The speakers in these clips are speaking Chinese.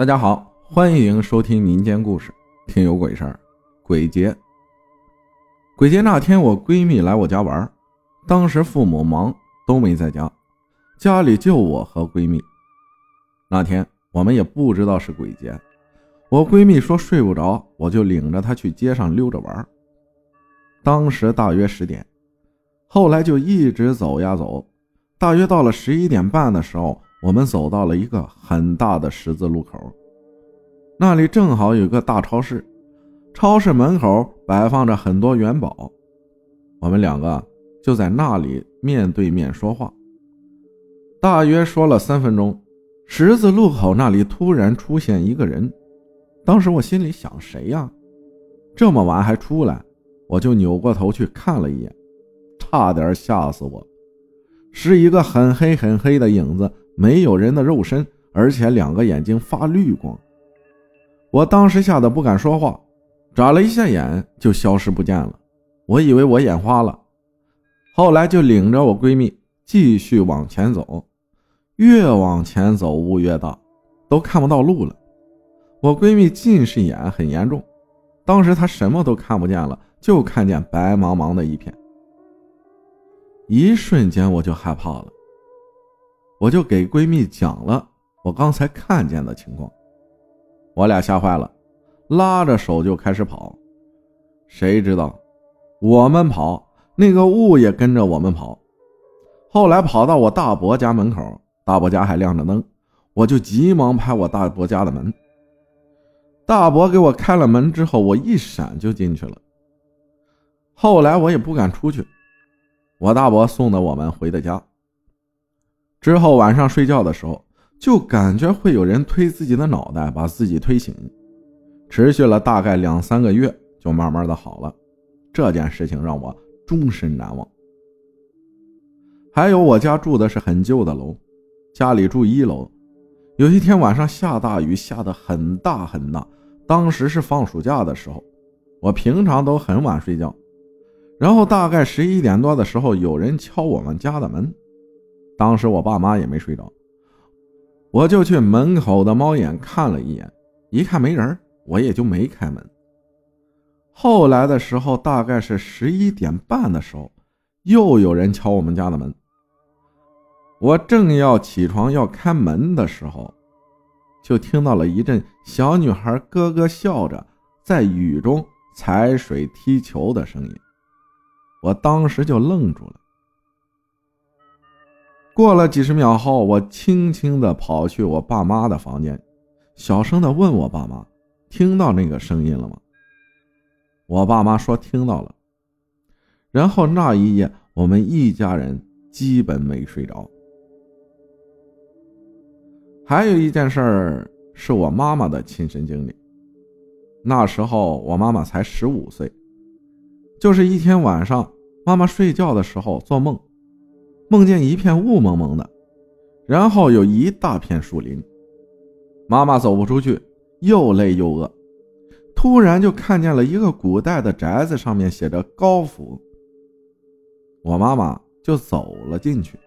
大家好，欢迎收听民间故事，听有鬼事儿。鬼节，鬼节那天，我闺蜜来我家玩，当时父母忙都没在家，家里就我和闺蜜。那天我们也不知道是鬼节，我闺蜜说睡不着，我就领着她去街上溜着玩。当时大约十点，后来就一直走呀走，大约到了十一点半的时候。我们走到了一个很大的十字路口，那里正好有个大超市，超市门口摆放着很多元宝，我们两个就在那里面对面说话，大约说了三分钟，十字路口那里突然出现一个人，当时我心里想谁呀？这么晚还出来，我就扭过头去看了一眼，差点吓死我，是一个很黑很黑的影子。没有人的肉身，而且两个眼睛发绿光。我当时吓得不敢说话，眨了一下眼就消失不见了。我以为我眼花了，后来就领着我闺蜜继续往前走。越往前走雾越大，都看不到路了。我闺蜜近视眼很严重，当时她什么都看不见了，就看见白茫茫的一片。一瞬间我就害怕了。我就给闺蜜讲了我刚才看见的情况，我俩吓坏了，拉着手就开始跑。谁知道我们跑，那个雾也跟着我们跑。后来跑到我大伯家门口，大伯家还亮着灯，我就急忙拍我大伯家的门。大伯给我开了门之后，我一闪就进去了。后来我也不敢出去，我大伯送的我们回的家。之后晚上睡觉的时候，就感觉会有人推自己的脑袋，把自己推醒，持续了大概两三个月，就慢慢的好了。这件事情让我终身难忘。还有我家住的是很旧的楼，家里住一楼。有一天晚上下大雨，下的很大很大，当时是放暑假的时候，我平常都很晚睡觉，然后大概十一点多的时候，有人敲我们家的门。当时我爸妈也没睡着，我就去门口的猫眼看了一眼，一看没人，我也就没开门。后来的时候，大概是十一点半的时候，又有人敲我们家的门。我正要起床要开门的时候，就听到了一阵小女孩咯咯笑着在雨中踩水踢球的声音，我当时就愣住了。过了几十秒后，我轻轻地跑去我爸妈的房间，小声地问我爸妈：“听到那个声音了吗？”我爸妈说：“听到了。”然后那一夜，我们一家人基本没睡着。还有一件事儿是我妈妈的亲身经历。那时候我妈妈才十五岁，就是一天晚上，妈妈睡觉的时候做梦。梦见一片雾蒙蒙的，然后有一大片树林。妈妈走不出去，又累又饿，突然就看见了一个古代的宅子，上面写着“高府”。我妈妈就走了进去。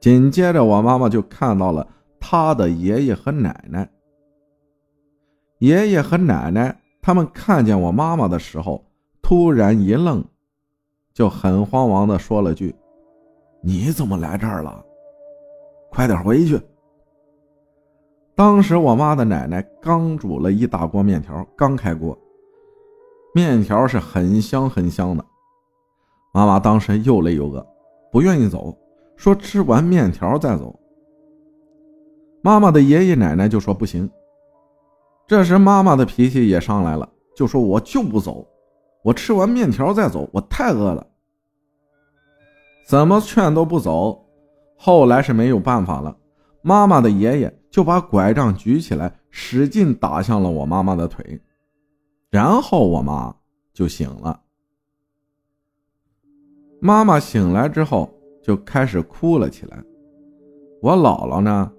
紧接着，我妈妈就看到了她的爷爷和奶奶。爷爷和奶奶他们看见我妈妈的时候，突然一愣，就很慌忙的说了句。你怎么来这儿了？快点回去！当时我妈的奶奶刚煮了一大锅面条，刚开锅，面条是很香很香的。妈妈当时又累又饿，不愿意走，说吃完面条再走。妈妈的爷爷奶奶就说不行。这时妈妈的脾气也上来了，就说我就不走，我吃完面条再走，我太饿了。怎么劝都不走，后来是没有办法了。妈妈的爷爷就把拐杖举起来，使劲打向了我妈妈的腿，然后我妈就醒了。妈妈醒来之后就开始哭了起来，我姥姥呢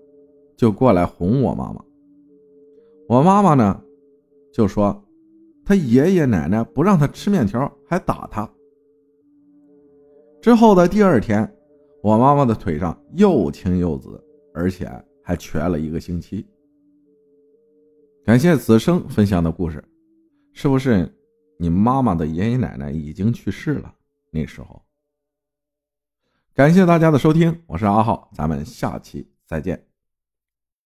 就过来哄我妈妈。我妈妈呢就说，她爷爷奶奶不让她吃面条，还打她。之后的第二天，我妈妈的腿上又青又紫，而且还瘸了一个星期。感谢子生分享的故事，是不是你妈妈的爷爷奶奶已经去世了？那时候。感谢大家的收听，我是阿浩，咱们下期再见。